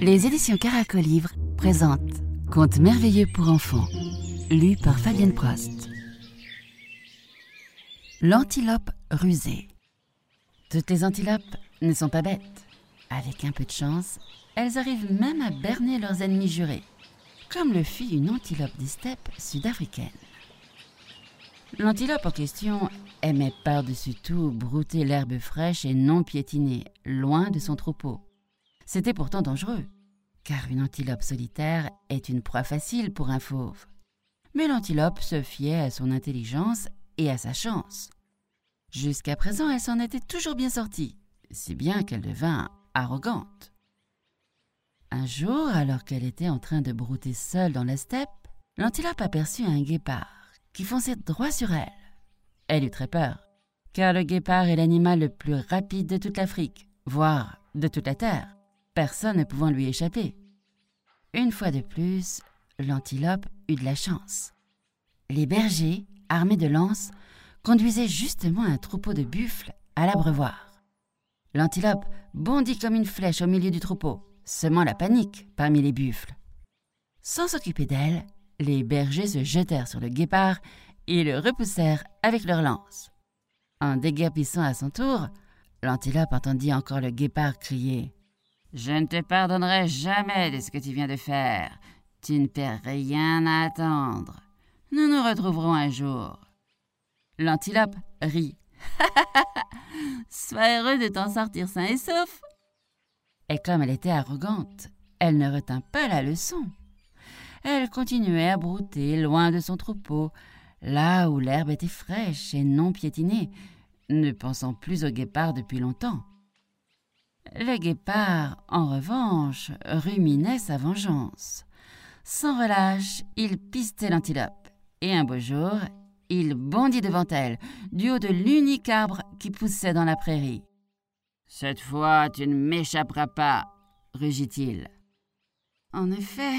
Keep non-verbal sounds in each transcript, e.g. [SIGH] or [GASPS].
Les éditions Caracolivre présentent Contes merveilleux pour enfants, lu par Fabienne Prost. L'antilope rusée. Toutes les antilopes ne sont pas bêtes. Avec un peu de chance, elles arrivent même à berner leurs ennemis jurés, comme le fit une antilope des steppes sud-africaines. L'antilope en question aimait par-dessus tout brouter l'herbe fraîche et non piétinée, loin de son troupeau. C'était pourtant dangereux, car une antilope solitaire est une proie facile pour un fauve. Mais l'antilope se fiait à son intelligence et à sa chance. Jusqu'à présent, elle s'en était toujours bien sortie, si bien qu'elle devint arrogante. Un jour, alors qu'elle était en train de brouter seule dans la steppe, l'antilope aperçut un guépard qui fonçait droit sur elle. Elle eut très peur, car le guépard est l'animal le plus rapide de toute l'Afrique, voire de toute la Terre, personne ne pouvant lui échapper. Une fois de plus, l'antilope eut de la chance. Les bergers, armés de lances, conduisaient justement un troupeau de buffles à l'abreuvoir. L'antilope bondit comme une flèche au milieu du troupeau, semant la panique parmi les buffles. Sans s'occuper d'elle, les bergers se jetèrent sur le guépard et le repoussèrent avec leurs lances. En déguerpissant à son tour, l'antilope entendit encore le guépard crier Je ne te pardonnerai jamais de ce que tu viens de faire. Tu ne perds rien à attendre. Nous nous retrouverons un jour. L'antilope rit. Sois heureux de t'en sortir sain et sauf. Et comme elle était arrogante, elle ne retint pas la leçon elle continuait à brouter loin de son troupeau, là où l'herbe était fraîche et non piétinée, ne pensant plus au guépard depuis longtemps. Le guépard, en revanche, ruminait sa vengeance. Sans relâche, il pistait l'antilope, et un beau jour, il bondit devant elle, du haut de l'unique arbre qui poussait dans la prairie. Cette fois, tu ne m'échapperas pas, rugit-il. En effet,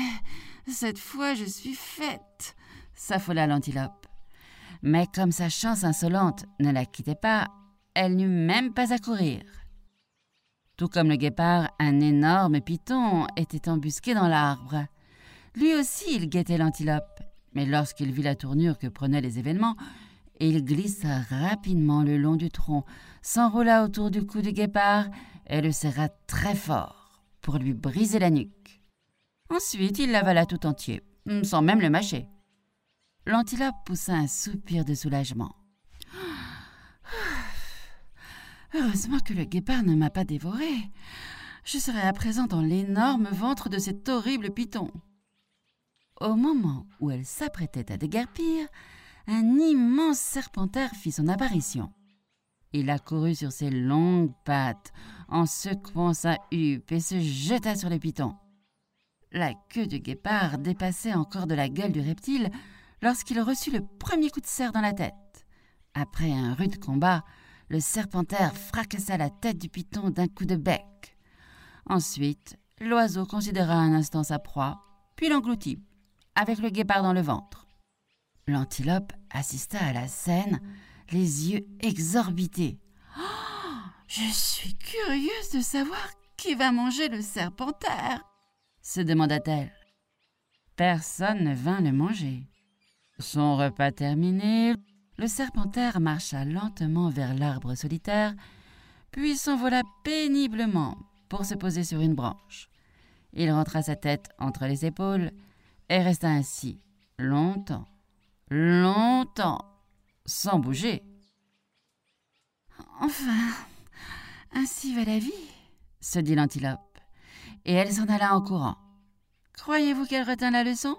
cette fois, je suis faite, s'affola l'antilope. Mais comme sa chance insolente ne la quittait pas, elle n'eut même pas à courir. Tout comme le guépard, un énorme python était embusqué dans l'arbre. Lui aussi, il guettait l'antilope, mais lorsqu'il vit la tournure que prenaient les événements, il glissa rapidement le long du tronc, s'enroula autour du cou du guépard et le serra très fort pour lui briser la nuque. Ensuite, il l'avala tout entier, sans même le mâcher. L'antilope poussa un soupir de soulagement. [GASPS] Heureusement que le guépard ne m'a pas dévoré. Je serais à présent dans l'énorme ventre de cet horrible python. Au moment où elle s'apprêtait à déguerpir, un immense serpentaire fit son apparition. Il accourut sur ses longues pattes, en secouant sa huppe, et se jeta sur le python. La queue du guépard dépassait encore de la gueule du reptile lorsqu'il reçut le premier coup de serre dans la tête. Après un rude combat, le serpentaire fracassa la tête du python d'un coup de bec. Ensuite, l'oiseau considéra un instant sa proie, puis l'engloutit, avec le guépard dans le ventre. L'antilope assista à la scène, les yeux exorbités. Oh, je suis curieuse de savoir qui va manger le serpentaire se demanda-t-elle. Personne ne vint le manger. Son repas terminé, le serpentaire marcha lentement vers l'arbre solitaire, puis s'envola péniblement pour se poser sur une branche. Il rentra sa tête entre les épaules et resta ainsi longtemps, longtemps, sans bouger. Enfin, ainsi va la vie, se dit l'antilope et elle s'en alla en courant. Croyez-vous qu'elle retint la leçon?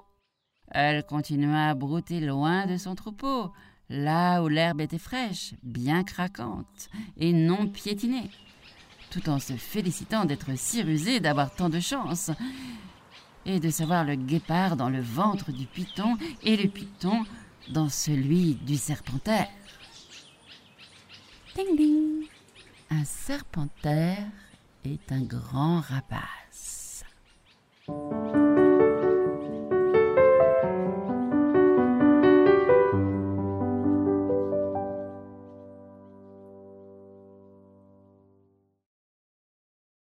Elle continua à brouter loin de son troupeau, là où l'herbe était fraîche, bien craquante et non piétinée, tout en se félicitant d'être si rusée d'avoir tant de chance et de savoir le guépard dans le ventre du python et le python dans celui du serpentaire. Ding ding Un serpentaire est un grand rapace.